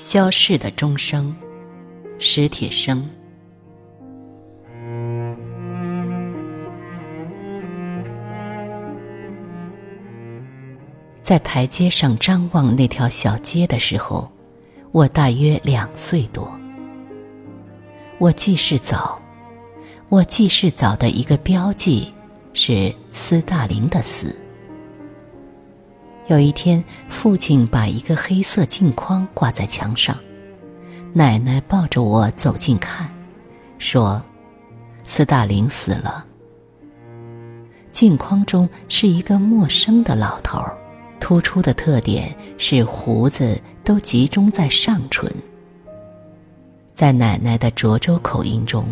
消逝的钟声，史铁生。在台阶上张望那条小街的时候，我大约两岁多。我记事早，我记事早的一个标记是斯大林的死。有一天，父亲把一个黑色镜框挂在墙上，奶奶抱着我走近看，说：“斯大林死了。”镜框中是一个陌生的老头，突出的特点是胡子都集中在上唇。在奶奶的涿州口音中，“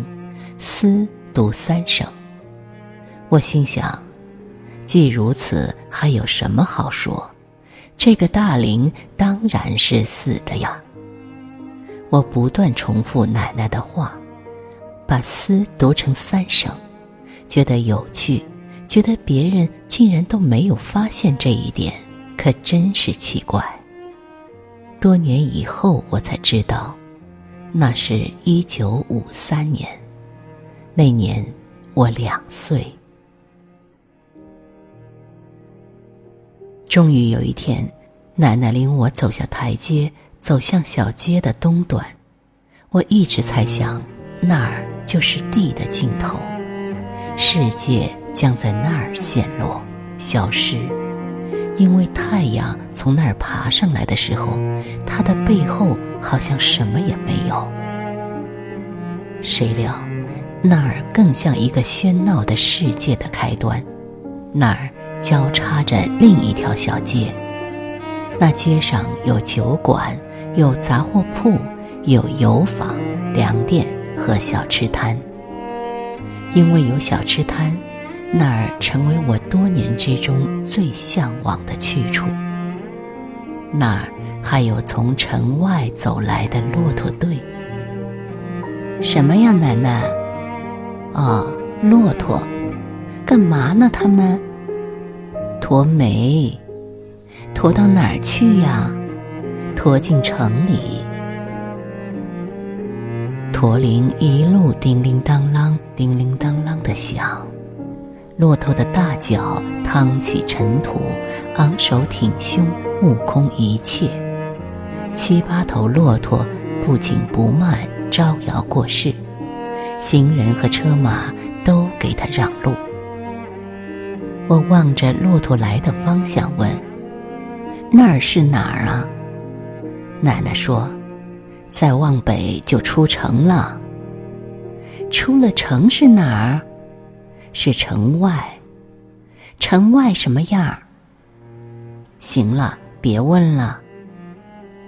斯”读三声。我心想。既如此，还有什么好说？这个大林当然是死的呀。我不断重复奶奶的话，把“思”读成三声，觉得有趣，觉得别人竟然都没有发现这一点，可真是奇怪。多年以后，我才知道，那是一九五三年，那年我两岁。终于有一天，奶奶领我走下台阶，走向小街的东端。我一直猜想，那儿就是地的尽头，世界将在那儿陷落、消失。因为太阳从那儿爬上来的时候，它的背后好像什么也没有。谁料，那儿更像一个喧闹的世界的开端，那儿。交叉着另一条小街，那街上有酒馆，有杂货铺，有油坊、粮店和小吃摊。因为有小吃摊，那儿成为我多年之中最向往的去处。那儿还有从城外走来的骆驼队。什么呀，奶奶？哦，骆驼，干嘛呢？他们？驮煤，驮到哪儿去呀？驮进城里。驼铃一路叮铃当啷、叮铃当啷的响，骆驼的大脚趟起尘土，昂首挺胸，目空一切。七八头骆驼不紧不慢，招摇过市，行人和车马都给他让路。我望着骆驼来的方向问：“那儿是哪儿啊？”奶奶说：“再往北就出城了。出了城是哪儿？是城外。城外什么样？行了，别问了。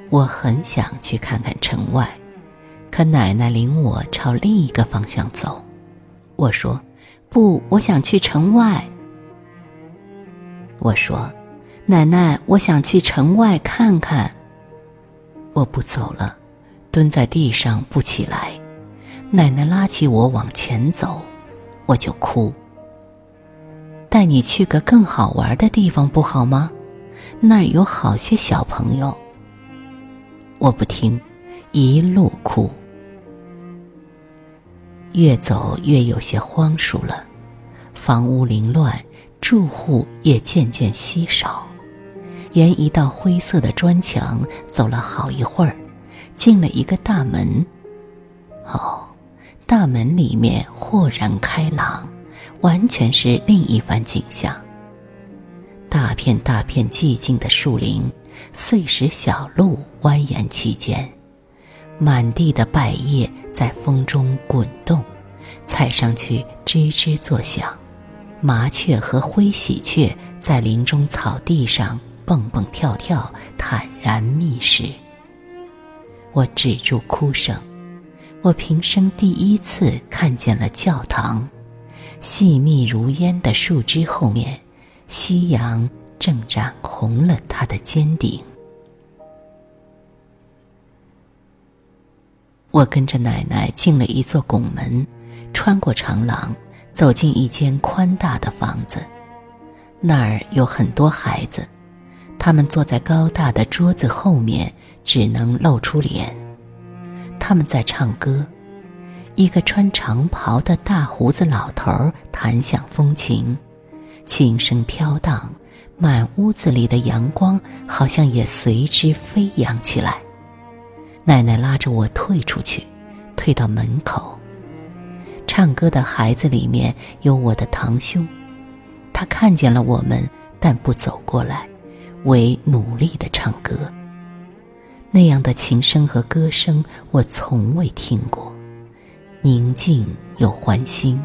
我很想去看看城外，可奶奶领我朝另一个方向走。我说：“不，我想去城外。”我说：“奶奶，我想去城外看看。”我不走了，蹲在地上不起来。奶奶拉起我往前走，我就哭。带你去个更好玩的地方不好吗？那儿有好些小朋友。我不听，一路哭。越走越有些荒疏了，房屋凌乱。住户也渐渐稀少，沿一道灰色的砖墙走了好一会儿，进了一个大门。哦，大门里面豁然开朗，完全是另一番景象。大片大片寂静的树林，碎石小路蜿蜒其间，满地的败叶在风中滚动，踩上去吱吱作响。麻雀和灰喜鹊在林中草地上蹦蹦跳跳，坦然觅食。我止住哭声，我平生第一次看见了教堂，细密如烟的树枝后面，夕阳正染红了它的尖顶。我跟着奶奶进了一座拱门，穿过长廊。走进一间宽大的房子，那儿有很多孩子，他们坐在高大的桌子后面，只能露出脸。他们在唱歌，一个穿长袍的大胡子老头弹响风琴，琴声飘荡，满屋子里的阳光好像也随之飞扬起来。奶奶拉着我退出去，退到门口。唱歌的孩子里面有我的堂兄，他看见了我们，但不走过来，唯努力的唱歌。那样的琴声和歌声，我从未听过，宁静又欢欣。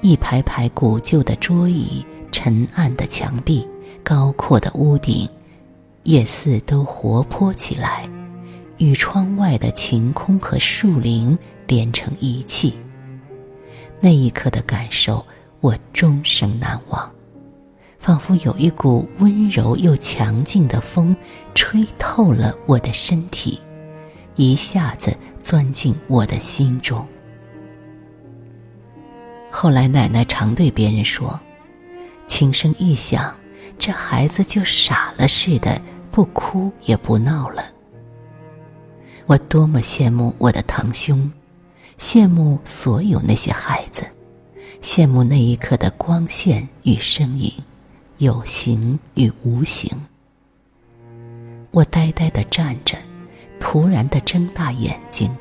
一排排古旧的桌椅、沉暗的墙壁、高阔的屋顶，夜似都活泼起来，与窗外的晴空和树林连成一气。那一刻的感受，我终生难忘，仿佛有一股温柔又强劲的风，吹透了我的身体，一下子钻进我的心中。后来奶奶常对别人说：“琴声一响，这孩子就傻了似的，不哭也不闹了。”我多么羡慕我的堂兄！羡慕所有那些孩子，羡慕那一刻的光线与身影，有形与无形。我呆呆的站着，突然的睁大眼睛，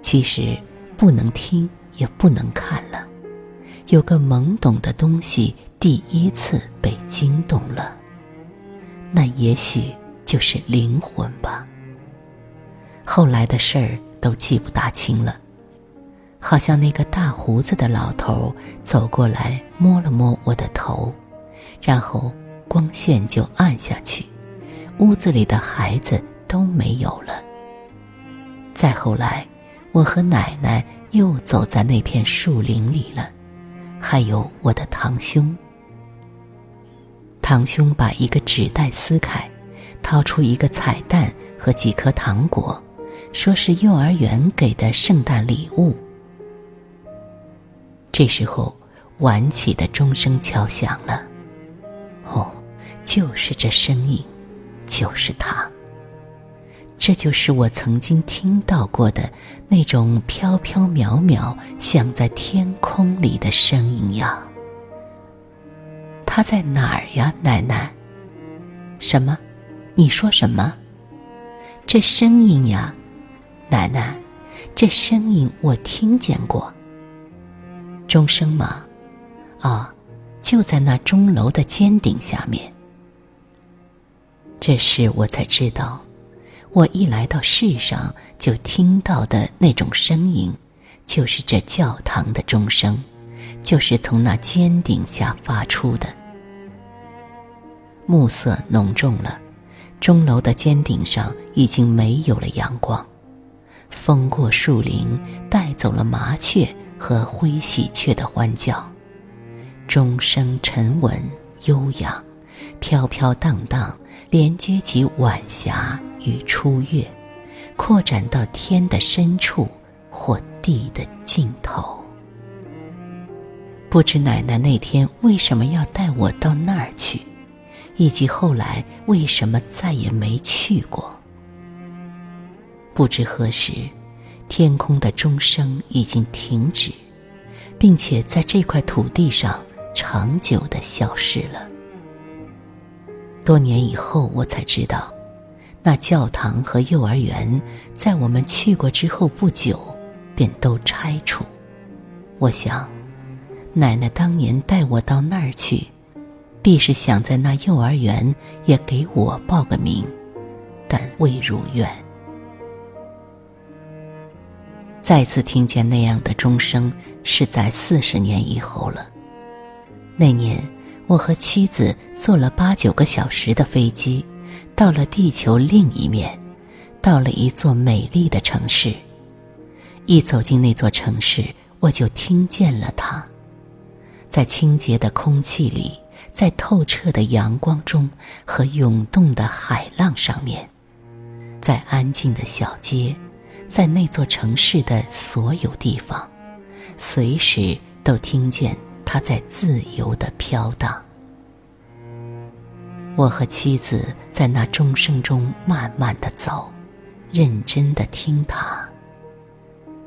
其实不能听也不能看了，有个懵懂的东西第一次被惊动了，那也许就是灵魂吧。后来的事儿都记不大清了。好像那个大胡子的老头走过来摸了摸我的头，然后光线就暗下去，屋子里的孩子都没有了。再后来，我和奶奶又走在那片树林里了，还有我的堂兄。堂兄把一个纸袋撕开，掏出一个彩蛋和几颗糖果，说是幼儿园给的圣诞礼物。这时候，晚起的钟声敲响了。哦，就是这声音，就是它。这就是我曾经听到过的那种飘飘渺渺、像在天空里的声音呀。它在哪儿呀，奶奶？什么？你说什么？这声音呀，奶奶，这声音我听见过。钟声吗？啊，就在那钟楼的尖顶下面。这时我才知道，我一来到世上就听到的那种声音，就是这教堂的钟声，就是从那尖顶下发出的。暮色浓重了，钟楼的尖顶上已经没有了阳光，风过树林，带走了麻雀。和灰喜鹊的欢叫，钟声沉稳悠扬，飘飘荡荡，连接起晚霞与初月，扩展到天的深处或地的尽头。不知奶奶那天为什么要带我到那儿去，以及后来为什么再也没去过。不知何时。天空的钟声已经停止，并且在这块土地上长久的消失了。多年以后，我才知道，那教堂和幼儿园在我们去过之后不久，便都拆除。我想，奶奶当年带我到那儿去，必是想在那幼儿园也给我报个名，但未如愿。再次听见那样的钟声，是在四十年以后了。那年，我和妻子坐了八九个小时的飞机，到了地球另一面，到了一座美丽的城市。一走进那座城市，我就听见了它，在清洁的空气里，在透彻的阳光中和涌动的海浪上面，在安静的小街。在那座城市的所有地方，随时都听见它在自由的飘荡。我和妻子在那钟声中慢慢的走，认真的听他。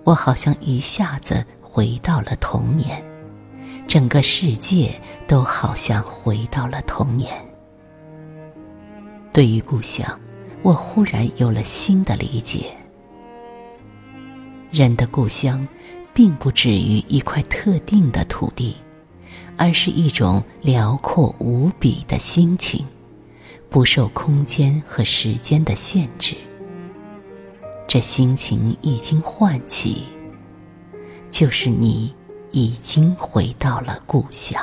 我好像一下子回到了童年，整个世界都好像回到了童年。对于故乡，我忽然有了新的理解。人的故乡，并不止于一块特定的土地，而是一种辽阔无比的心情。不受空间和时间的限制，这心情已经唤起，就是你已经回到了故乡。